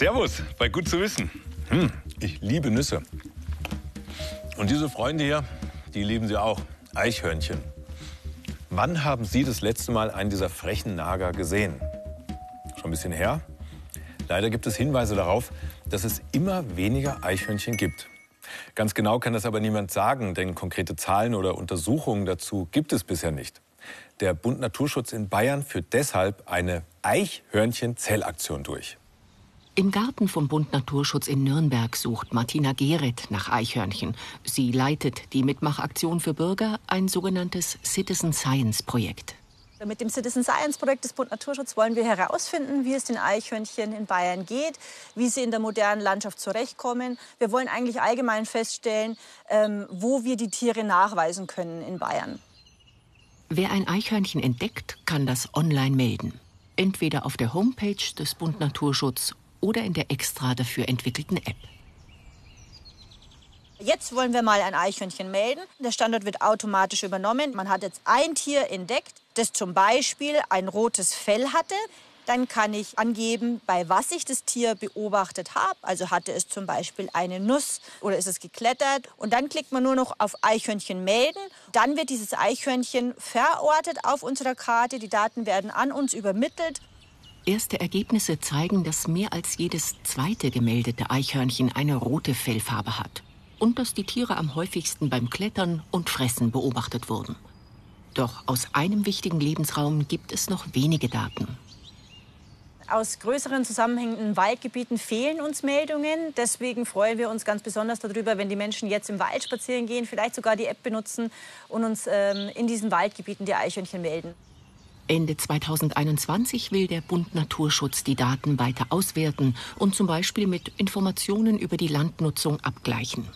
Servus, bei Gut zu wissen. Hm, ich liebe Nüsse. Und diese Freunde hier, die lieben sie auch. Eichhörnchen. Wann haben Sie das letzte Mal einen dieser frechen Nager gesehen? Schon ein bisschen her? Leider gibt es Hinweise darauf, dass es immer weniger Eichhörnchen gibt. Ganz genau kann das aber niemand sagen, denn konkrete Zahlen oder Untersuchungen dazu gibt es bisher nicht. Der Bund Naturschutz in Bayern führt deshalb eine Eichhörnchen-Zellaktion durch. Im Garten vom Bund Naturschutz in Nürnberg sucht Martina Gehret nach Eichhörnchen. Sie leitet die Mitmachaktion für Bürger, ein sogenanntes Citizen Science Projekt. Mit dem Citizen Science Projekt des Bund Naturschutz wollen wir herausfinden, wie es den Eichhörnchen in Bayern geht, wie sie in der modernen Landschaft zurechtkommen. Wir wollen eigentlich allgemein feststellen, ähm, wo wir die Tiere nachweisen können in Bayern. Wer ein Eichhörnchen entdeckt, kann das online melden. Entweder auf der Homepage des Bund Naturschutz oder in der extra dafür entwickelten App. Jetzt wollen wir mal ein Eichhörnchen melden. Der Standort wird automatisch übernommen. Man hat jetzt ein Tier entdeckt, das zum Beispiel ein rotes Fell hatte. Dann kann ich angeben, bei was ich das Tier beobachtet habe. Also hatte es zum Beispiel eine Nuss oder ist es geklettert. Und dann klickt man nur noch auf Eichhörnchen melden. Dann wird dieses Eichhörnchen verortet auf unserer Karte. Die Daten werden an uns übermittelt. Erste Ergebnisse zeigen, dass mehr als jedes zweite gemeldete Eichhörnchen eine rote Fellfarbe hat. Und dass die Tiere am häufigsten beim Klettern und Fressen beobachtet wurden. Doch aus einem wichtigen Lebensraum gibt es noch wenige Daten. Aus größeren zusammenhängenden Waldgebieten fehlen uns Meldungen. Deswegen freuen wir uns ganz besonders darüber, wenn die Menschen jetzt im Wald spazieren gehen, vielleicht sogar die App benutzen und uns ähm, in diesen Waldgebieten die Eichhörnchen melden. Ende 2021 will der Bund Naturschutz die Daten weiter auswerten und zum Beispiel mit Informationen über die Landnutzung abgleichen.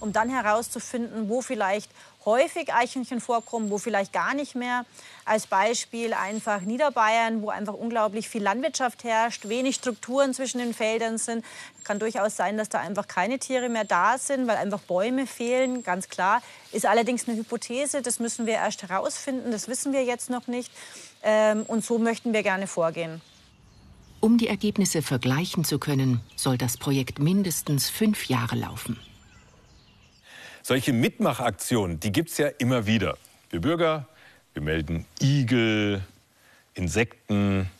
Um dann herauszufinden, wo vielleicht häufig Eichhörnchen vorkommen, wo vielleicht gar nicht mehr. Als Beispiel einfach Niederbayern, wo einfach unglaublich viel Landwirtschaft herrscht, wenig Strukturen zwischen den Feldern sind. Kann durchaus sein, dass da einfach keine Tiere mehr da sind, weil einfach Bäume fehlen, ganz klar. Ist allerdings eine Hypothese, das müssen wir erst herausfinden, das wissen wir jetzt noch nicht. Ähm, und so möchten wir gerne vorgehen. Um die Ergebnisse vergleichen zu können, soll das Projekt mindestens fünf Jahre laufen. Solche Mitmachaktionen, die gibt es ja immer wieder. Wir Bürger, wir melden Igel, Insekten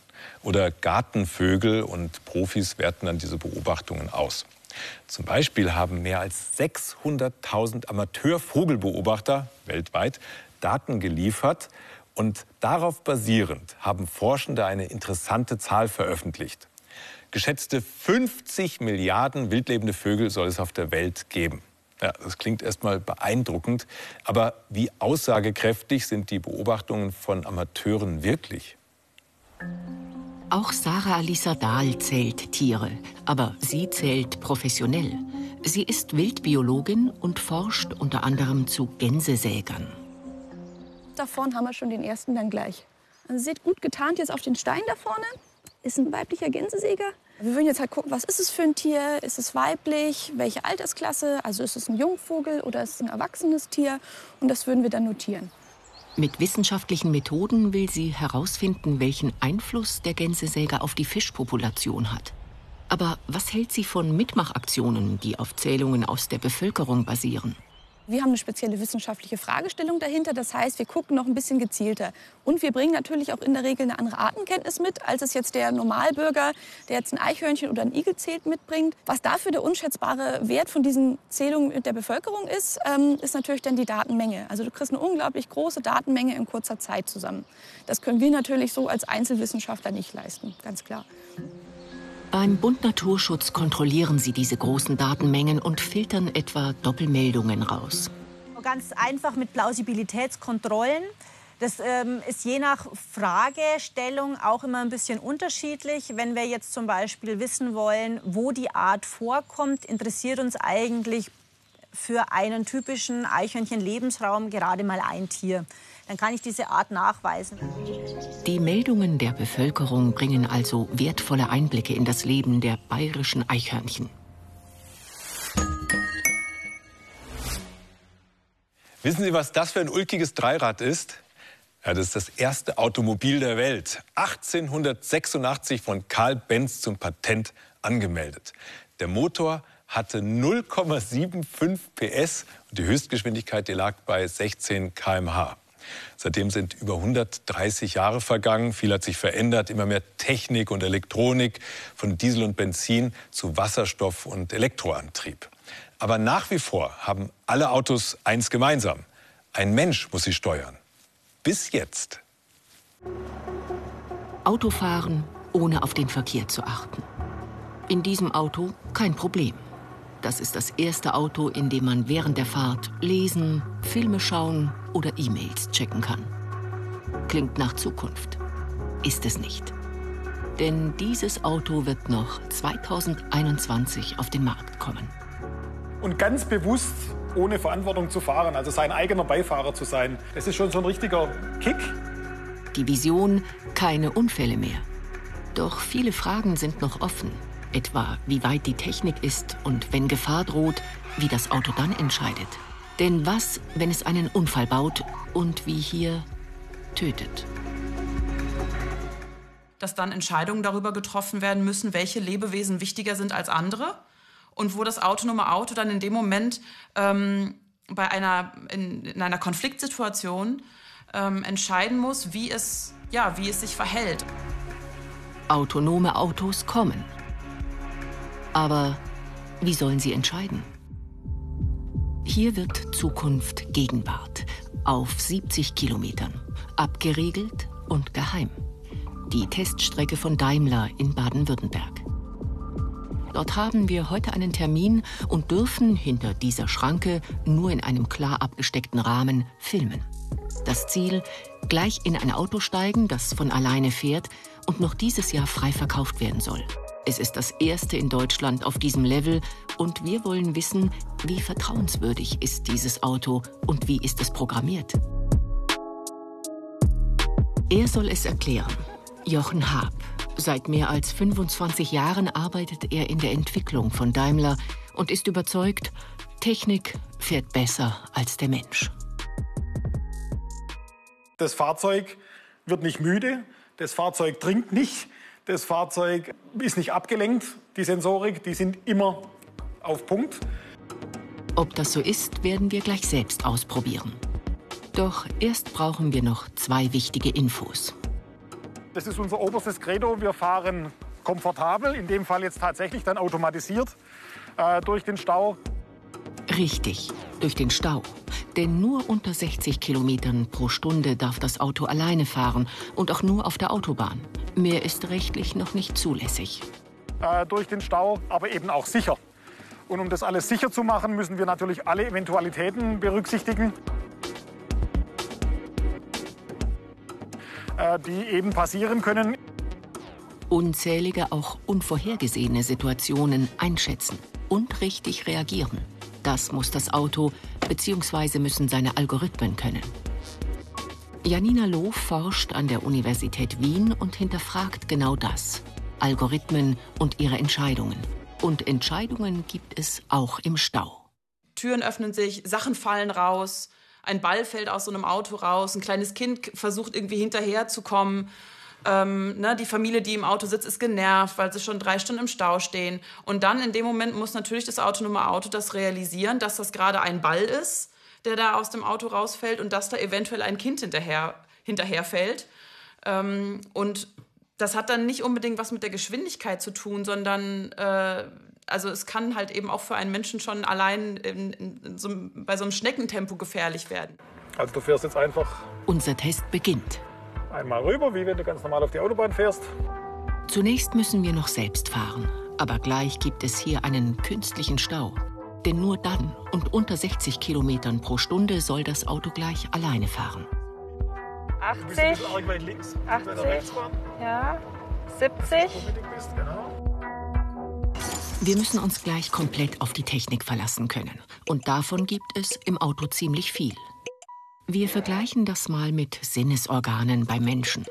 oder Gartenvögel und Profis werten dann diese Beobachtungen aus. Zum Beispiel haben mehr als 600.000 Amateurvogelbeobachter weltweit Daten geliefert und darauf basierend haben Forschende eine interessante Zahl veröffentlicht. Geschätzte 50 Milliarden wildlebende Vögel soll es auf der Welt geben. Ja, das klingt erstmal beeindruckend. Aber wie aussagekräftig sind die Beobachtungen von Amateuren wirklich? Auch Sarah Alisa Dahl zählt Tiere, aber sie zählt professionell. Sie ist Wildbiologin und forscht unter anderem zu Gänsesägern. Da vorne haben wir schon den ersten dann gleich. Also seht gut getarnt jetzt auf den Stein da vorne. Ist ein weiblicher Gänsesäger. Wir würden jetzt halt gucken, was ist es für ein Tier? Ist es weiblich? Welche Altersklasse? Also ist es ein Jungvogel oder ist es ein erwachsenes Tier? Und das würden wir dann notieren. Mit wissenschaftlichen Methoden will sie herausfinden, welchen Einfluss der Gänsesäger auf die Fischpopulation hat. Aber was hält sie von Mitmachaktionen, die auf Zählungen aus der Bevölkerung basieren? Wir haben eine spezielle wissenschaftliche Fragestellung dahinter. Das heißt, wir gucken noch ein bisschen gezielter. Und wir bringen natürlich auch in der Regel eine andere Artenkenntnis mit, als es jetzt der Normalbürger, der jetzt ein Eichhörnchen oder ein Igel zählt, mitbringt. Was dafür der unschätzbare Wert von diesen Zählungen der Bevölkerung ist, ähm, ist natürlich dann die Datenmenge. Also du kriegst eine unglaublich große Datenmenge in kurzer Zeit zusammen. Das können wir natürlich so als Einzelwissenschaftler nicht leisten, ganz klar. Beim Bund Naturschutz kontrollieren sie diese großen Datenmengen und filtern etwa Doppelmeldungen raus. Ganz einfach mit Plausibilitätskontrollen. Das ähm, ist je nach Fragestellung auch immer ein bisschen unterschiedlich. Wenn wir jetzt zum Beispiel wissen wollen, wo die Art vorkommt, interessiert uns eigentlich für einen typischen Eichhörnchen-Lebensraum gerade mal ein Tier dann kann ich diese Art nachweisen. Die Meldungen der Bevölkerung bringen also wertvolle Einblicke in das Leben der bayerischen Eichhörnchen. Wissen Sie, was das für ein ulkiges Dreirad ist? Ja, das ist das erste Automobil der Welt. 1886 von Karl Benz zum Patent angemeldet. Der Motor hatte 0,75 PS und die Höchstgeschwindigkeit die lag bei 16 km/h. Seitdem sind über 130 Jahre vergangen. Viel hat sich verändert. Immer mehr Technik und Elektronik von Diesel und Benzin zu Wasserstoff und Elektroantrieb. Aber nach wie vor haben alle Autos eins gemeinsam. Ein Mensch muss sie steuern. Bis jetzt. Autofahren, ohne auf den Verkehr zu achten. In diesem Auto kein Problem. Das ist das erste Auto, in dem man während der Fahrt lesen, Filme schauen oder E-Mails checken kann. Klingt nach Zukunft. Ist es nicht. Denn dieses Auto wird noch 2021 auf den Markt kommen. Und ganz bewusst ohne Verantwortung zu fahren, also sein eigener Beifahrer zu sein, das ist schon so ein richtiger Kick. Die Vision, keine Unfälle mehr. Doch viele Fragen sind noch offen etwa wie weit die Technik ist und wenn Gefahr droht, wie das Auto dann entscheidet. Denn was, wenn es einen Unfall baut und wie hier tötet? Dass dann Entscheidungen darüber getroffen werden müssen, welche Lebewesen wichtiger sind als andere und wo das autonome Auto dann in dem Moment ähm, bei einer, in, in, einer Konfliktsituation ähm, entscheiden muss, wie es, ja, wie es sich verhält. Autonome Autos kommen. Aber wie sollen sie entscheiden? Hier wird Zukunft Gegenwart auf 70 Kilometern, abgeriegelt und geheim. Die Teststrecke von Daimler in Baden-Württemberg. Dort haben wir heute einen Termin und dürfen hinter dieser Schranke nur in einem klar abgesteckten Rahmen filmen. Das Ziel, gleich in ein Auto steigen, das von alleine fährt und noch dieses Jahr frei verkauft werden soll. Es ist das erste in Deutschland auf diesem Level und wir wollen wissen, wie vertrauenswürdig ist dieses Auto und wie ist es programmiert. Er soll es erklären. Jochen Haab. Seit mehr als 25 Jahren arbeitet er in der Entwicklung von Daimler und ist überzeugt, Technik fährt besser als der Mensch. Das Fahrzeug wird nicht müde, das Fahrzeug trinkt nicht, das Fahrzeug ist nicht abgelenkt, die Sensorik, die sind immer auf Punkt. Ob das so ist, werden wir gleich selbst ausprobieren. Doch erst brauchen wir noch zwei wichtige Infos. Das ist unser oberstes Credo. Wir fahren komfortabel, in dem Fall jetzt tatsächlich dann automatisiert äh, durch den Stau. Richtig, durch den Stau. Denn nur unter 60 Kilometern pro Stunde darf das Auto alleine fahren und auch nur auf der Autobahn. Mehr ist rechtlich noch nicht zulässig. Äh, durch den Stau, aber eben auch sicher. Und um das alles sicher zu machen, müssen wir natürlich alle Eventualitäten berücksichtigen, äh, die eben passieren können. Unzählige, auch unvorhergesehene Situationen einschätzen und richtig reagieren. Das muss das Auto bzw. müssen seine Algorithmen können. Janina Loh forscht an der Universität Wien und hinterfragt genau das. Algorithmen und ihre Entscheidungen. Und Entscheidungen gibt es auch im Stau. Türen öffnen sich, Sachen fallen raus, ein Ball fällt aus so einem Auto raus, ein kleines Kind versucht irgendwie hinterherzukommen. Ähm, ne, die Familie, die im Auto sitzt, ist genervt, weil sie schon drei Stunden im Stau stehen. Und dann in dem Moment muss natürlich das autonome Auto das realisieren, dass das gerade ein Ball ist, der da aus dem Auto rausfällt und dass da eventuell ein Kind hinterher, hinterherfällt. Ähm, und das hat dann nicht unbedingt was mit der Geschwindigkeit zu tun, sondern äh, also es kann halt eben auch für einen Menschen schon allein in, in so, bei so einem Schneckentempo gefährlich werden. Also du fährst jetzt einfach. Unser Test beginnt. Einmal rüber, wie wenn du ganz normal auf die Autobahn fährst. Zunächst müssen wir noch selbst fahren. Aber gleich gibt es hier einen künstlichen Stau. Denn nur dann und unter 60 Kilometern pro Stunde soll das Auto gleich alleine fahren. 80, links, 80, ja, 70. Wir müssen uns gleich komplett auf die Technik verlassen können. Und davon gibt es im Auto ziemlich viel. Wir vergleichen das mal mit Sinnesorganen bei Menschen.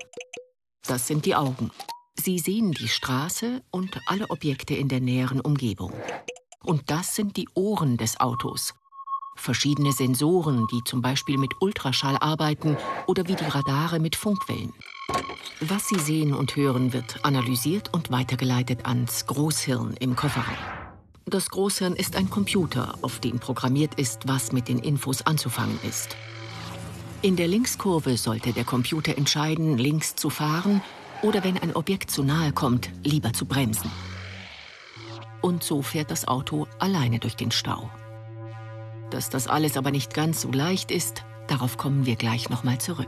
Das sind die Augen. Sie sehen die Straße und alle Objekte in der näheren Umgebung. Und das sind die Ohren des Autos. Verschiedene Sensoren, die zum Beispiel mit Ultraschall arbeiten oder wie die Radare mit Funkwellen. Was Sie sehen und hören, wird analysiert und weitergeleitet ans Großhirn im Kofferraum. Das Großhirn ist ein Computer, auf dem programmiert ist, was mit den Infos anzufangen ist. In der Linkskurve sollte der Computer entscheiden, links zu fahren oder wenn ein Objekt zu nahe kommt, lieber zu bremsen. Und so fährt das Auto alleine durch den Stau. Dass das alles aber nicht ganz so leicht ist, darauf kommen wir gleich nochmal zurück.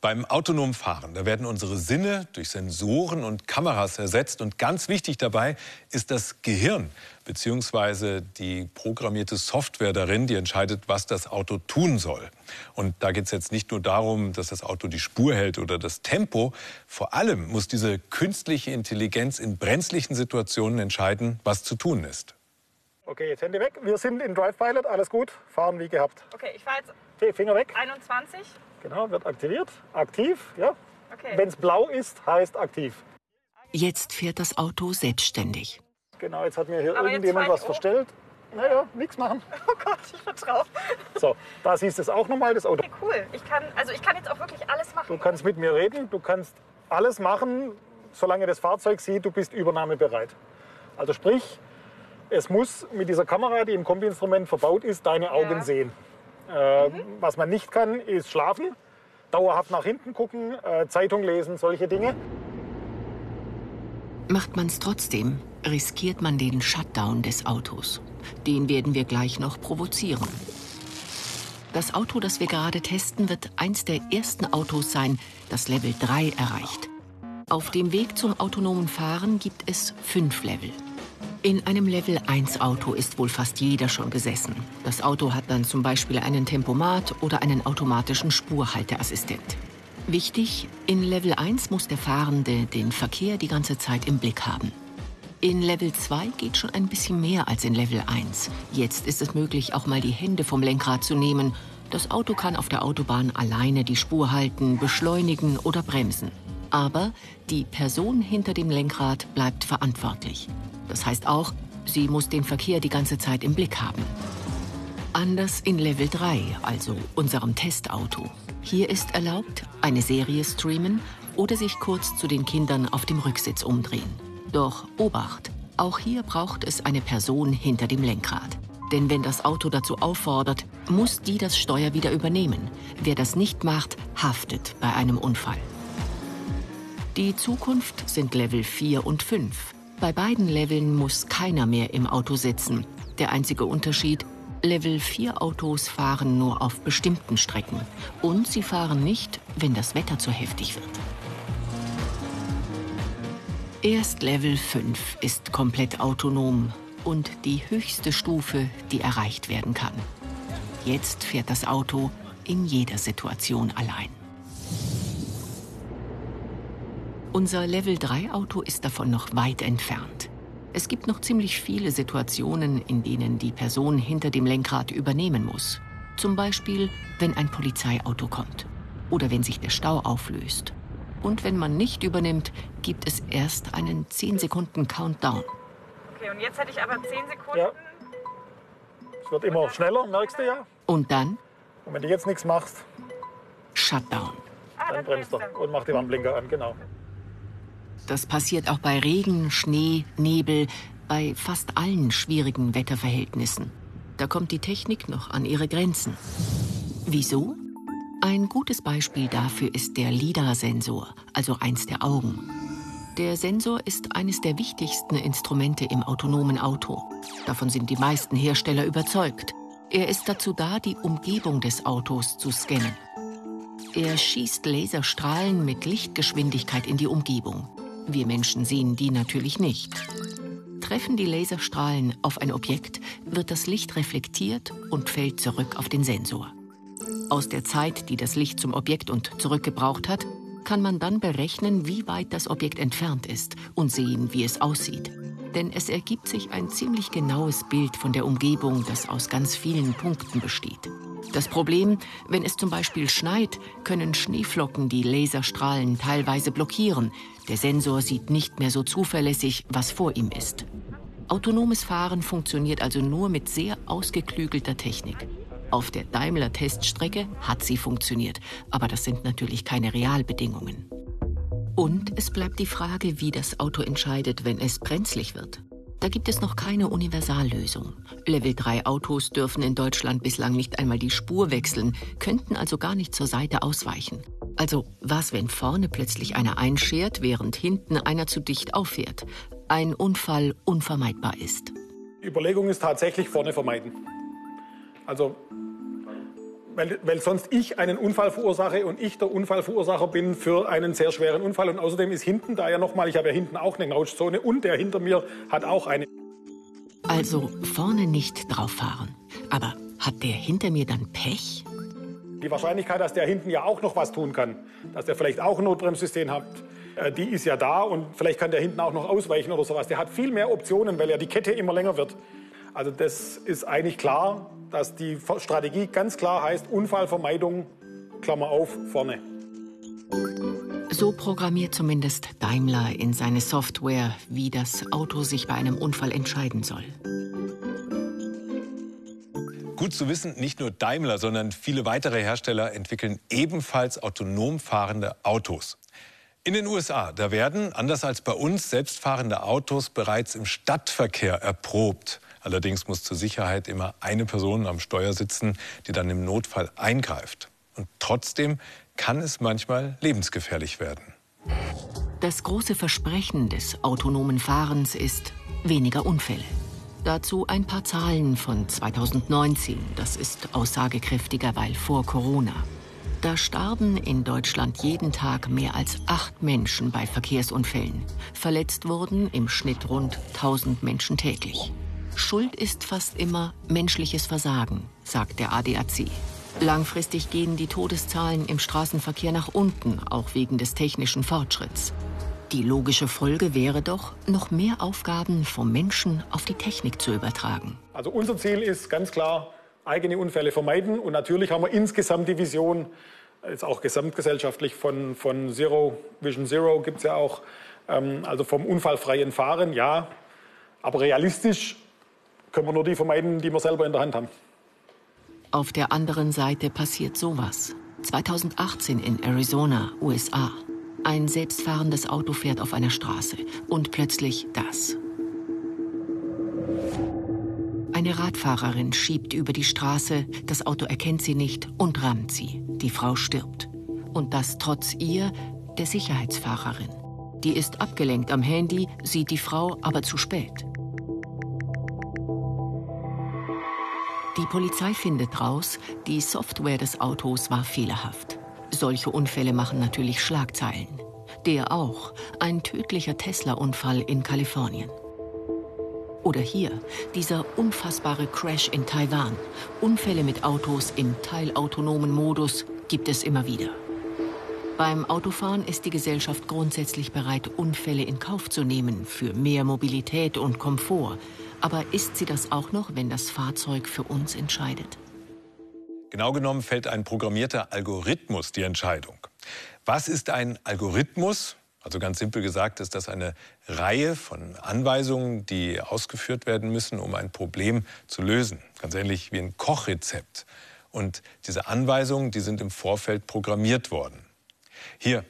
Beim autonomen Fahren, da werden unsere Sinne durch Sensoren und Kameras ersetzt. Und ganz wichtig dabei ist das Gehirn bzw. die programmierte Software darin, die entscheidet, was das Auto tun soll. Und da geht es jetzt nicht nur darum, dass das Auto die Spur hält oder das Tempo. Vor allem muss diese künstliche Intelligenz in brenzlichen Situationen entscheiden, was zu tun ist. Okay, jetzt Hände weg. Wir sind in Drive Pilot, alles gut. Fahren wie gehabt. Okay, ich fahre jetzt Okay, Finger weg. 21. Genau, wird aktiviert. Aktiv, ja. Okay. Wenn es blau ist, heißt aktiv. Jetzt fährt das Auto selbstständig. Genau, jetzt hat mir hier Aber irgendjemand was verstellt. Naja, nichts machen. Oh Gott, ich vertraue. So, da siehst du es auch nochmal, das Auto. Okay, cool. Ich kann, also ich kann jetzt auch wirklich alles machen. Du kannst mit mir reden, du kannst alles machen, solange das Fahrzeug sieht, du bist übernahmebereit. Also sprich, es muss mit dieser Kamera, die im Kombi-Instrument verbaut ist, deine Augen Ja. sehen. Äh, Was man nicht kann, ist schlafen, dauerhaft nach hinten gucken, äh, Zeitung lesen, solche Dinge. Macht man es trotzdem, riskiert man den Shutdown des Autos. Den werden wir gleich noch provozieren. Das Auto, das wir gerade testen, wird eins der ersten Autos sein, das Level 3 erreicht. Auf dem Weg zum autonomen Fahren gibt es fünf Level. In einem Level 1 Auto ist wohl fast jeder schon gesessen. Das Auto hat dann zum Beispiel einen Tempomat oder einen automatischen Spurhalteassistent. Wichtig, in Level 1 muss der Fahrende den Verkehr die ganze Zeit im Blick haben. In Level 2 geht schon ein bisschen mehr als in Level 1. Jetzt ist es möglich, auch mal die Hände vom Lenkrad zu nehmen. Das Auto kann auf der Autobahn alleine die Spur halten, beschleunigen oder bremsen. Aber die Person hinter dem Lenkrad bleibt verantwortlich. Das heißt auch, sie muss den Verkehr die ganze Zeit im Blick haben. Anders in Level 3, also unserem Testauto. Hier ist erlaubt, eine Serie streamen oder sich kurz zu den Kindern auf dem Rücksitz umdrehen. Doch Obacht, auch hier braucht es eine Person hinter dem Lenkrad. Denn wenn das Auto dazu auffordert, muss die das Steuer wieder übernehmen. Wer das nicht macht, haftet bei einem Unfall. Die Zukunft sind Level 4 und 5. Bei beiden Leveln muss keiner mehr im Auto sitzen. Der einzige Unterschied, Level 4 Autos fahren nur auf bestimmten Strecken. Und sie fahren nicht, wenn das Wetter zu heftig wird. Erst Level 5 ist komplett autonom und die höchste Stufe, die erreicht werden kann. Jetzt fährt das Auto in jeder Situation allein. Unser Level 3 Auto ist davon noch weit entfernt. Es gibt noch ziemlich viele Situationen, in denen die Person hinter dem Lenkrad übernehmen muss. Zum Beispiel, wenn ein Polizeiauto kommt oder wenn sich der Stau auflöst. Und wenn man nicht übernimmt, gibt es erst einen 10 Sekunden Countdown. Okay, und jetzt hätte ich aber 10 Sekunden. Ja. Es wird immer schneller, merkst du ja. Und dann Und wenn du jetzt nichts machst, Shutdown. Ah, dann bremst er und macht die Warnblinker an, genau. Das passiert auch bei Regen, Schnee, Nebel, bei fast allen schwierigen Wetterverhältnissen. Da kommt die Technik noch an ihre Grenzen. Wieso? Ein gutes Beispiel dafür ist der LIDAR-Sensor, also eins der Augen. Der Sensor ist eines der wichtigsten Instrumente im autonomen Auto. Davon sind die meisten Hersteller überzeugt. Er ist dazu da, die Umgebung des Autos zu scannen. Er schießt Laserstrahlen mit Lichtgeschwindigkeit in die Umgebung. Wir Menschen sehen die natürlich nicht. Treffen die Laserstrahlen auf ein Objekt, wird das Licht reflektiert und fällt zurück auf den Sensor. Aus der Zeit, die das Licht zum Objekt und zurückgebraucht hat, kann man dann berechnen, wie weit das Objekt entfernt ist und sehen, wie es aussieht. Denn es ergibt sich ein ziemlich genaues Bild von der Umgebung, das aus ganz vielen Punkten besteht. Das Problem, wenn es zum Beispiel schneit, können Schneeflocken die Laserstrahlen teilweise blockieren. Der Sensor sieht nicht mehr so zuverlässig, was vor ihm ist. Autonomes Fahren funktioniert also nur mit sehr ausgeklügelter Technik. Auf der Daimler-Teststrecke hat sie funktioniert, aber das sind natürlich keine Realbedingungen. Und es bleibt die Frage, wie das Auto entscheidet, wenn es brenzlig wird. Da gibt es noch keine Universallösung. Level 3 Autos dürfen in Deutschland bislang nicht einmal die Spur wechseln, könnten also gar nicht zur Seite ausweichen. Also was, wenn vorne plötzlich einer einschert, während hinten einer zu dicht auffährt? Ein Unfall unvermeidbar ist. Überlegung ist tatsächlich vorne vermeiden. Also weil, weil, sonst ich einen Unfall verursache und ich der Unfallverursacher bin für einen sehr schweren Unfall. Und außerdem ist hinten da ja nochmal, ich habe ja hinten auch eine Knautschzone und der hinter mir hat auch eine. Also vorne nicht drauf fahren. Aber hat der hinter mir dann Pech? Die Wahrscheinlichkeit, dass der hinten ja auch noch was tun kann, dass der vielleicht auch ein Notbremssystem hat, äh, die ist ja da und vielleicht kann der hinten auch noch ausweichen oder sowas. Der hat viel mehr Optionen, weil ja die Kette immer länger wird. Also das ist eigentlich klar, dass die Strategie ganz klar heißt, Unfallvermeidung, Klammer auf, vorne. So programmiert zumindest Daimler in seine Software, wie das Auto sich bei einem Unfall entscheiden soll. Gut zu wissen, nicht nur Daimler, sondern viele weitere Hersteller entwickeln ebenfalls autonom fahrende Autos. In den USA, da werden, anders als bei uns, selbstfahrende Autos bereits im Stadtverkehr erprobt. Allerdings muss zur Sicherheit immer eine Person am Steuer sitzen, die dann im Notfall eingreift. Und trotzdem kann es manchmal lebensgefährlich werden. Das große Versprechen des autonomen Fahrens ist weniger Unfälle. Dazu ein paar Zahlen von 2019. Das ist aussagekräftiger, weil vor Corona. Da starben in Deutschland jeden Tag mehr als acht Menschen bei Verkehrsunfällen. Verletzt wurden im Schnitt rund 1000 Menschen täglich. Schuld ist fast immer menschliches Versagen, sagt der ADAC. Langfristig gehen die Todeszahlen im Straßenverkehr nach unten, auch wegen des technischen Fortschritts. Die logische Folge wäre doch, noch mehr Aufgaben vom Menschen auf die Technik zu übertragen. Also unser Ziel ist ganz klar, eigene Unfälle vermeiden. Und natürlich haben wir insgesamt die Vision, jetzt auch gesamtgesellschaftlich von, von Zero, Vision Zero gibt es ja auch, ähm, also vom unfallfreien Fahren, ja. Aber realistisch können wir nur die vermeiden, die wir selber in der Hand haben. Auf der anderen Seite passiert sowas. 2018 in Arizona, USA. Ein selbstfahrendes Auto fährt auf einer Straße und plötzlich das. Eine Radfahrerin schiebt über die Straße, das Auto erkennt sie nicht und rammt sie. Die Frau stirbt. Und das trotz ihr, der Sicherheitsfahrerin. Die ist abgelenkt am Handy, sieht die Frau aber zu spät. Die Polizei findet raus, die Software des Autos war fehlerhaft. Solche Unfälle machen natürlich Schlagzeilen. Der auch, ein tödlicher Tesla-Unfall in Kalifornien. Oder hier, dieser unfassbare Crash in Taiwan. Unfälle mit Autos im teilautonomen Modus gibt es immer wieder. Beim Autofahren ist die Gesellschaft grundsätzlich bereit, Unfälle in Kauf zu nehmen für mehr Mobilität und Komfort. Aber ist sie das auch noch, wenn das Fahrzeug für uns entscheidet? Genau genommen fällt ein programmierter Algorithmus die Entscheidung. Was ist ein Algorithmus? Also ganz simpel gesagt ist das eine Reihe von Anweisungen, die ausgeführt werden müssen, um ein Problem zu lösen. Ganz ähnlich wie ein Kochrezept. Und diese Anweisungen, die sind im Vorfeld programmiert worden. Hier,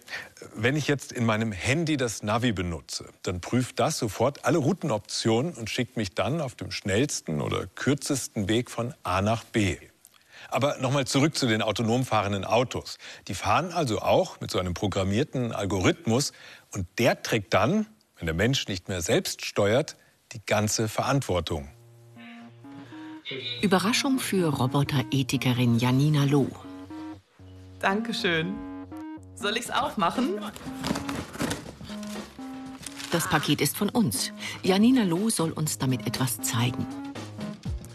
wenn ich jetzt in meinem Handy das Navi benutze, dann prüft das sofort alle Routenoptionen und schickt mich dann auf dem schnellsten oder kürzesten Weg von A nach B. Aber nochmal zurück zu den autonom fahrenden Autos. Die fahren also auch mit so einem programmierten Algorithmus und der trägt dann, wenn der Mensch nicht mehr selbst steuert, die ganze Verantwortung. Überraschung für Roboterethikerin Janina Loh. Dankeschön. Soll ich's aufmachen? Das Paket ist von uns. Janina Loh soll uns damit etwas zeigen.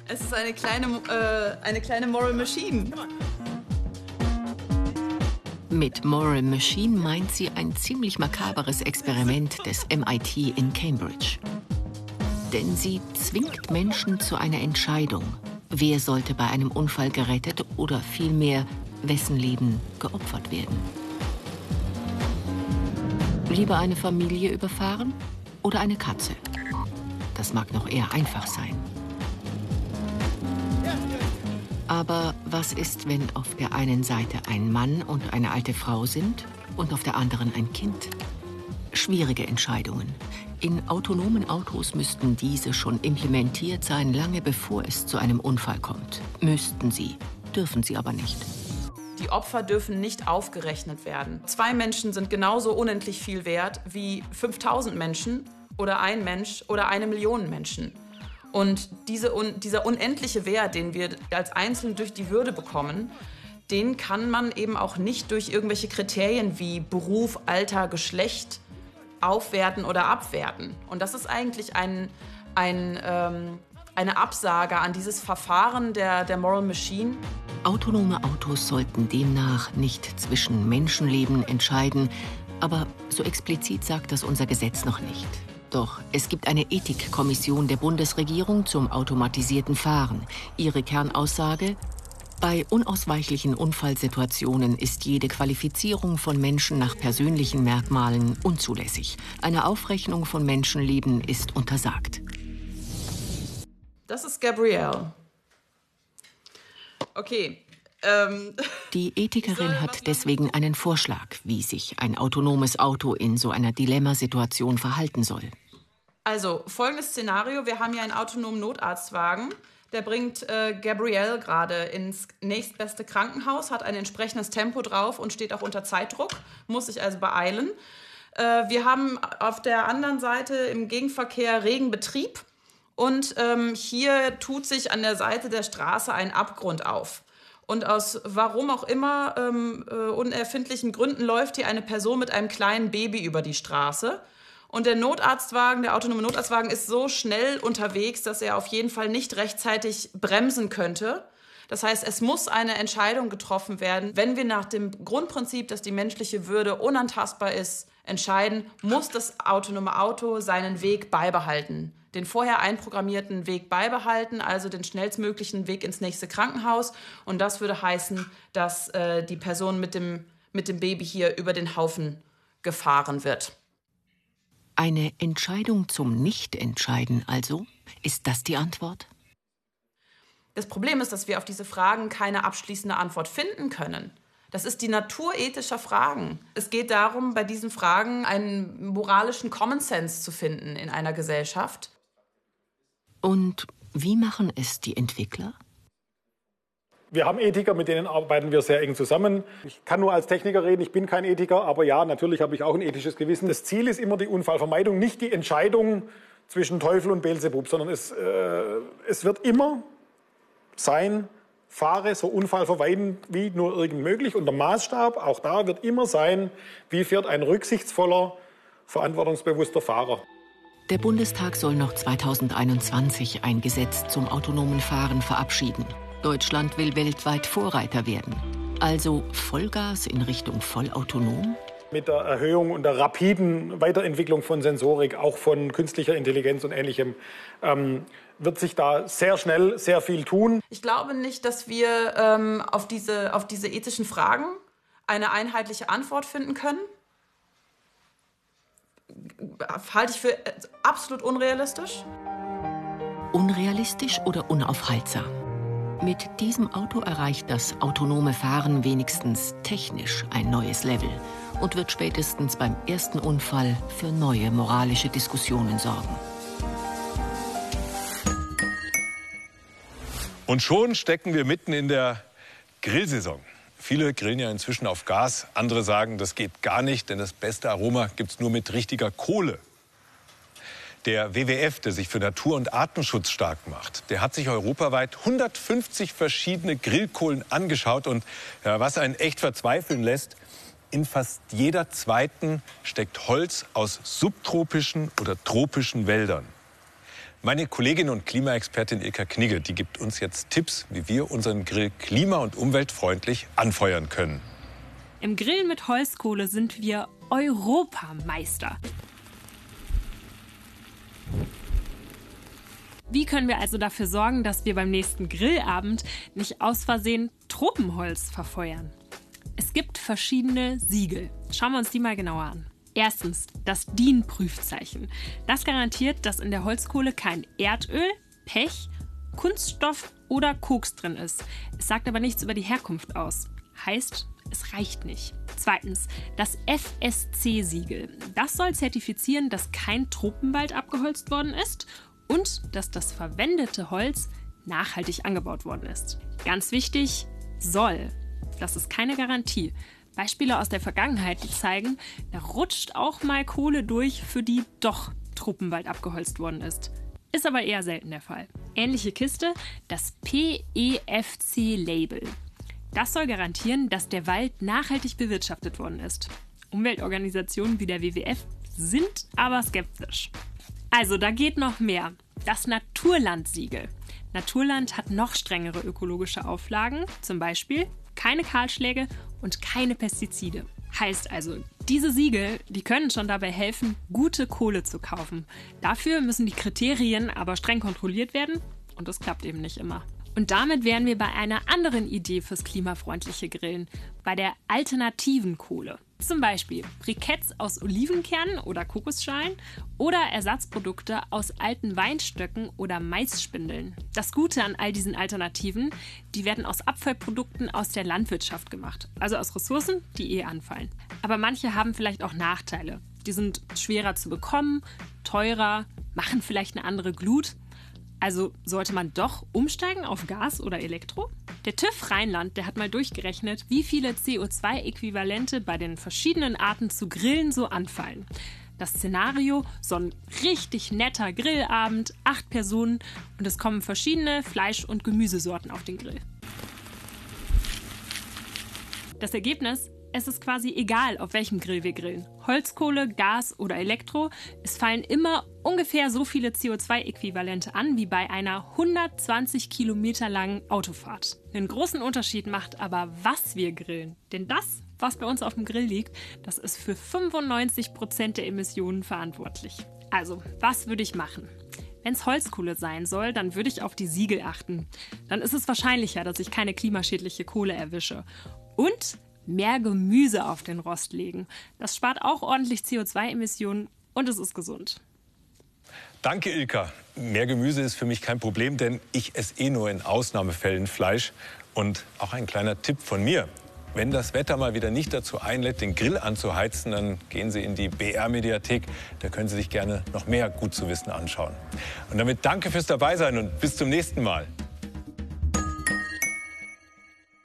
Es ist eine kleine, äh, eine kleine Moral Machine. Mit Moral Machine meint sie ein ziemlich makaberes Experiment des MIT in Cambridge. Denn sie zwingt Menschen zu einer Entscheidung. Wer sollte bei einem Unfall gerettet oder vielmehr wessen Leben geopfert werden? Lieber eine Familie überfahren oder eine Katze? Das mag noch eher einfach sein. Aber was ist, wenn auf der einen Seite ein Mann und eine alte Frau sind und auf der anderen ein Kind? Schwierige Entscheidungen. In autonomen Autos müssten diese schon implementiert sein, lange bevor es zu einem Unfall kommt. Müssten sie, dürfen sie aber nicht. Opfer dürfen nicht aufgerechnet werden. Zwei Menschen sind genauso unendlich viel wert wie 5000 Menschen oder ein Mensch oder eine Million Menschen. Und diese, un, dieser unendliche Wert, den wir als Einzelne durch die Würde bekommen, den kann man eben auch nicht durch irgendwelche Kriterien wie Beruf, Alter, Geschlecht aufwerten oder abwerten. Und das ist eigentlich ein, ein, ähm, eine Absage an dieses Verfahren der, der Moral Machine. Autonome Autos sollten demnach nicht zwischen Menschenleben entscheiden, aber so explizit sagt das unser Gesetz noch nicht. Doch es gibt eine Ethikkommission der Bundesregierung zum automatisierten Fahren. Ihre Kernaussage, bei unausweichlichen Unfallsituationen ist jede Qualifizierung von Menschen nach persönlichen Merkmalen unzulässig. Eine Aufrechnung von Menschenleben ist untersagt. Das ist Gabrielle. Okay. Ähm. Die Ethikerin hat deswegen einen Vorschlag, wie sich ein autonomes Auto in so einer Dilemmasituation verhalten soll. Also, folgendes Szenario. Wir haben hier einen autonomen Notarztwagen. Der bringt äh, Gabrielle gerade ins nächstbeste Krankenhaus, hat ein entsprechendes Tempo drauf und steht auch unter Zeitdruck, muss sich also beeilen. Äh, wir haben auf der anderen Seite im Gegenverkehr Regenbetrieb und ähm, hier tut sich an der Seite der Straße ein Abgrund auf. Und aus warum auch immer ähm, äh, unerfindlichen Gründen läuft hier eine Person mit einem kleinen Baby über die Straße. Und der Notarztwagen, der autonome Notarztwagen ist so schnell unterwegs, dass er auf jeden Fall nicht rechtzeitig bremsen könnte. Das heißt, es muss eine Entscheidung getroffen werden. Wenn wir nach dem Grundprinzip, dass die menschliche Würde unantastbar ist, entscheiden, muss das autonome Auto seinen Weg beibehalten. Den vorher einprogrammierten Weg beibehalten, also den schnellstmöglichen Weg ins nächste Krankenhaus. Und das würde heißen, dass äh, die Person mit dem, mit dem Baby hier über den Haufen gefahren wird. Eine Entscheidung zum Nichtentscheiden also? Ist das die Antwort? Das Problem ist, dass wir auf diese Fragen keine abschließende Antwort finden können. Das ist die Natur ethischer Fragen. Es geht darum, bei diesen Fragen einen moralischen Common Sense zu finden in einer Gesellschaft. Und wie machen es die Entwickler? Wir haben Ethiker, mit denen arbeiten wir sehr eng zusammen. Ich kann nur als Techniker reden, ich bin kein Ethiker, aber ja, natürlich habe ich auch ein ethisches Gewissen. Das Ziel ist immer die Unfallvermeidung, nicht die Entscheidung zwischen Teufel und Beelzebub, sondern es, äh, es wird immer sein, fahre so unfallvermeidend wie nur irgend möglich. Und der Maßstab, auch da, wird immer sein, wie fährt ein rücksichtsvoller, verantwortungsbewusster Fahrer. Der Bundestag soll noch 2021 ein Gesetz zum autonomen Fahren verabschieden. Deutschland will weltweit Vorreiter werden. Also Vollgas in Richtung vollautonom? Mit der Erhöhung und der rapiden Weiterentwicklung von Sensorik, auch von künstlicher Intelligenz und Ähnlichem, ähm, wird sich da sehr schnell sehr viel tun. Ich glaube nicht, dass wir ähm, auf, diese, auf diese ethischen Fragen eine einheitliche Antwort finden können. Halte ich für absolut unrealistisch. Unrealistisch oder unaufhaltsam? Mit diesem Auto erreicht das autonome Fahren wenigstens technisch ein neues Level und wird spätestens beim ersten Unfall für neue moralische Diskussionen sorgen. Und schon stecken wir mitten in der Grillsaison. Viele grillen ja inzwischen auf Gas, andere sagen, das geht gar nicht, denn das beste Aroma gibt es nur mit richtiger Kohle. Der WWF, der sich für Natur- und Artenschutz stark macht, der hat sich europaweit 150 verschiedene Grillkohlen angeschaut. Und ja, was einen echt verzweifeln lässt, in fast jeder zweiten steckt Holz aus subtropischen oder tropischen Wäldern. Meine Kollegin und Klimaexpertin Ilka Knigge, die gibt uns jetzt Tipps, wie wir unseren Grill klima- und umweltfreundlich anfeuern können. Im Grillen mit Holzkohle sind wir Europameister. Wie können wir also dafür sorgen, dass wir beim nächsten Grillabend nicht aus Versehen Tropenholz verfeuern? Es gibt verschiedene Siegel. Schauen wir uns die mal genauer an. Erstens das DIN-Prüfzeichen. Das garantiert, dass in der Holzkohle kein Erdöl, Pech Kunststoff oder Koks drin ist. Es sagt aber nichts über die Herkunft aus. Heißt, es reicht nicht. Zweitens, das FSC-Siegel. Das soll zertifizieren, dass kein Tropenwald abgeholzt worden ist und dass das verwendete Holz nachhaltig angebaut worden ist. Ganz wichtig, soll. Das ist keine Garantie. Beispiele aus der Vergangenheit, die zeigen, da rutscht auch mal Kohle durch, für die doch Truppenwald abgeholzt worden ist. Ist aber eher selten der Fall. Ähnliche Kiste, das PEFC-Label. Das soll garantieren, dass der Wald nachhaltig bewirtschaftet worden ist. Umweltorganisationen wie der WWF sind aber skeptisch. Also, da geht noch mehr. Das Naturlandsiegel. Naturland hat noch strengere ökologische Auflagen, zum Beispiel keine Kahlschläge und keine Pestizide. Heißt also, diese Siegel, die können schon dabei helfen, gute Kohle zu kaufen. Dafür müssen die Kriterien aber streng kontrolliert werden und das klappt eben nicht immer. Und damit wären wir bei einer anderen Idee fürs klimafreundliche Grillen, bei der alternativen Kohle. Zum Beispiel Briketts aus Olivenkernen oder Kokosschalen oder Ersatzprodukte aus alten Weinstöcken oder Maisspindeln. Das Gute an all diesen Alternativen, die werden aus Abfallprodukten aus der Landwirtschaft gemacht, also aus Ressourcen, die eh anfallen. Aber manche haben vielleicht auch Nachteile. Die sind schwerer zu bekommen, teurer, machen vielleicht eine andere Glut also sollte man doch umsteigen auf Gas oder Elektro? Der TÜV Rheinland, der hat mal durchgerechnet, wie viele CO2-Äquivalente bei den verschiedenen Arten zu grillen so anfallen. Das Szenario, so ein richtig netter Grillabend, acht Personen und es kommen verschiedene Fleisch- und Gemüsesorten auf den Grill. Das Ergebnis, es ist quasi egal, auf welchem Grill wir grillen. Holzkohle, Gas oder Elektro. Es fallen immer ungefähr so viele CO2-Äquivalente an wie bei einer 120 Kilometer langen Autofahrt. Einen großen Unterschied macht aber, was wir grillen. Denn das, was bei uns auf dem Grill liegt, das ist für 95 Prozent der Emissionen verantwortlich. Also, was würde ich machen? Wenn es Holzkohle sein soll, dann würde ich auf die Siegel achten. Dann ist es wahrscheinlicher, dass ich keine klimaschädliche Kohle erwische. Und mehr Gemüse auf den Rost legen. Das spart auch ordentlich CO2-Emissionen und es ist gesund. Danke, Ilka. Mehr Gemüse ist für mich kein Problem, denn ich esse eh nur in Ausnahmefällen Fleisch. Und auch ein kleiner Tipp von mir. Wenn das Wetter mal wieder nicht dazu einlädt, den Grill anzuheizen, dann gehen Sie in die BR-Mediathek. Da können Sie sich gerne noch mehr gut zu wissen anschauen. Und damit danke fürs Dabeisein und bis zum nächsten Mal.